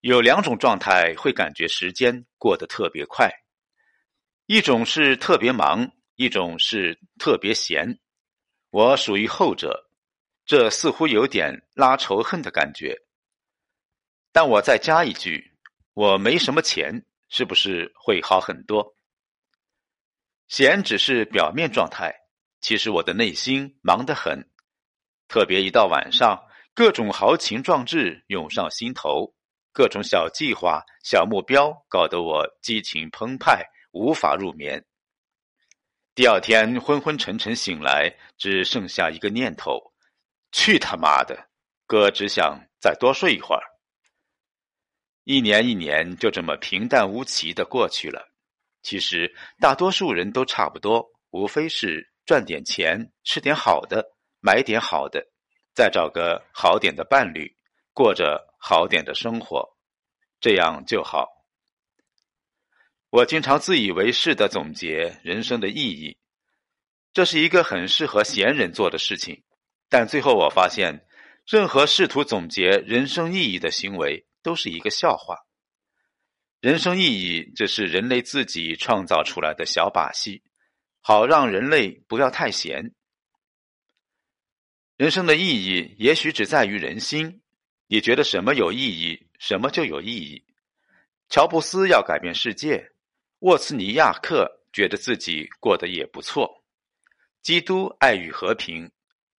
有两种状态会感觉时间过得特别快，一种是特别忙，一种是特别闲。我属于后者，这似乎有点拉仇恨的感觉。但我再加一句，我没什么钱，是不是会好很多？闲只是表面状态，其实我的内心忙得很，特别一到晚上，各种豪情壮志涌上心头。各种小计划、小目标搞得我激情澎湃，无法入眠。第二天昏昏沉沉醒来，只剩下一个念头：去他妈的！哥只想再多睡一会儿。一年一年就这么平淡无奇的过去了。其实大多数人都差不多，无非是赚点钱，吃点好的，买点好的，再找个好点的伴侣，过着。好点的生活，这样就好。我经常自以为是的总结人生的意义，这是一个很适合闲人做的事情。但最后我发现，任何试图总结人生意义的行为都是一个笑话。人生意义只是人类自己创造出来的小把戏，好让人类不要太闲。人生的意义也许只在于人心。你觉得什么有意义，什么就有意义。乔布斯要改变世界，沃茨尼亚克觉得自己过得也不错。基督爱与和平，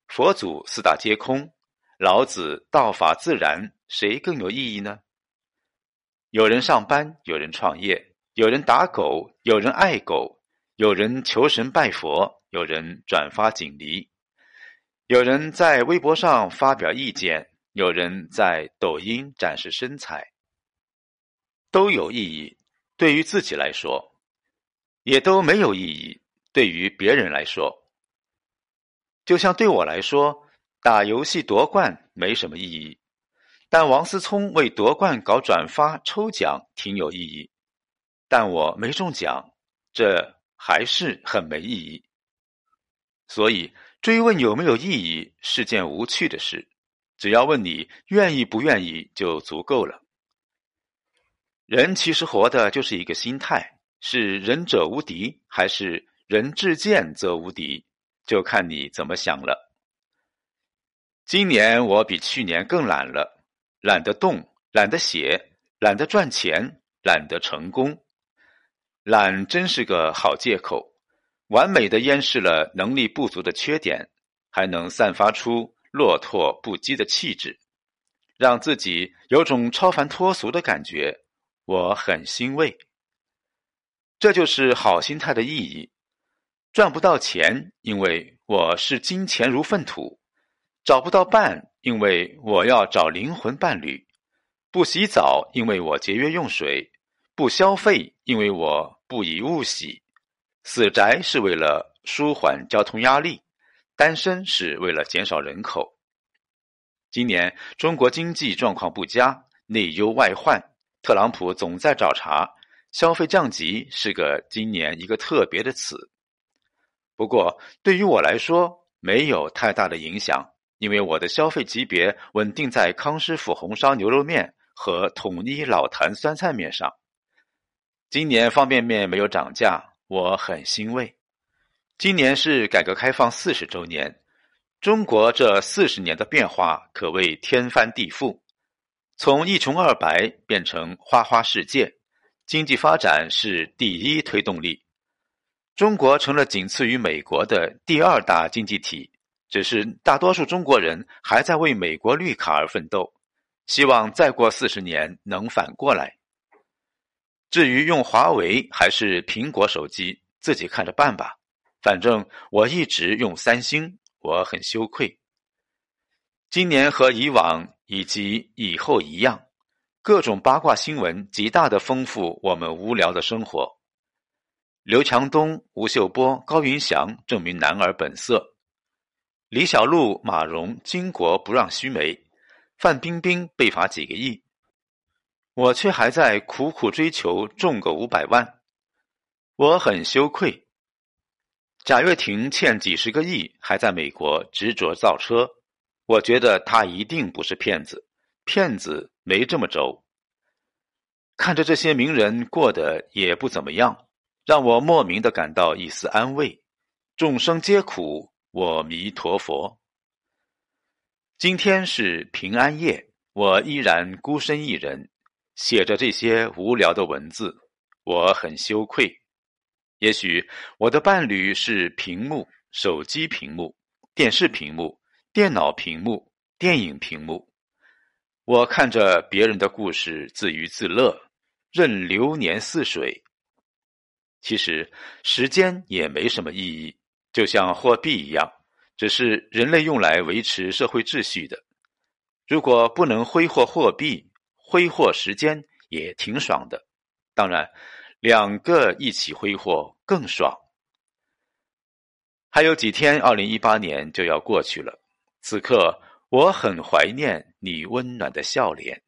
佛祖四大皆空，老子道法自然，谁更有意义呢？有人上班，有人创业，有人打狗，有人爱狗，有人求神拜佛，有人转发锦鲤，有人在微博上发表意见。有人在抖音展示身材，都有意义。对于自己来说，也都没有意义。对于别人来说，就像对我来说，打游戏夺冠没什么意义，但王思聪为夺冠搞转发抽奖挺有意义。但我没中奖，这还是很没意义。所以，追问有没有意义是件无趣的事。只要问你愿意不愿意就足够了。人其实活的就是一个心态，是仁者无敌还是人至贱则无敌，就看你怎么想了。今年我比去年更懒了，懒得动，懒得写，懒得赚钱，懒得成功。懒真是个好借口，完美的掩饰了能力不足的缺点，还能散发出。落拓不羁的气质，让自己有种超凡脱俗的感觉，我很欣慰。这就是好心态的意义。赚不到钱，因为我视金钱如粪土；找不到伴，因为我要找灵魂伴侣；不洗澡，因为我节约用水；不消费，因为我不以物喜；死宅是为了舒缓交通压力。单身是为了减少人口。今年中国经济状况不佳，内忧外患，特朗普总在找茬。消费降级是个今年一个特别的词。不过对于我来说没有太大的影响，因为我的消费级别稳定在康师傅红烧牛肉面和统一老坛酸菜面上。今年方便面没有涨价，我很欣慰。今年是改革开放四十周年，中国这四十年的变化可谓天翻地覆，从一穷二白变成花花世界，经济发展是第一推动力，中国成了仅次于美国的第二大经济体。只是大多数中国人还在为美国绿卡而奋斗，希望再过四十年能反过来。至于用华为还是苹果手机，自己看着办吧。反正我一直用三星，我很羞愧。今年和以往以及以后一样，各种八卦新闻极大的丰富我们无聊的生活。刘强东、吴秀波、高云翔证明男儿本色；李小璐、马蓉巾帼不让须眉；范冰冰被罚几个亿，我却还在苦苦追求中个五百万，我很羞愧。贾跃亭欠几十个亿，还在美国执着造车。我觉得他一定不是骗子，骗子没这么轴。看着这些名人过得也不怎么样，让我莫名的感到一丝安慰。众生皆苦，我弥陀佛。今天是平安夜，我依然孤身一人，写着这些无聊的文字，我很羞愧。也许我的伴侣是屏幕、手机屏幕、电视屏幕、电脑屏幕、电影屏幕。我看着别人的故事，自娱自乐，任流年似水。其实时间也没什么意义。就像货币一样，只是人类用来维持社会秩序的。如果不能挥霍货币，挥霍时间也挺爽的。当然，两个一起挥霍更爽。还有几天，二零一八年就要过去了。此刻，我很怀念你温暖的笑脸。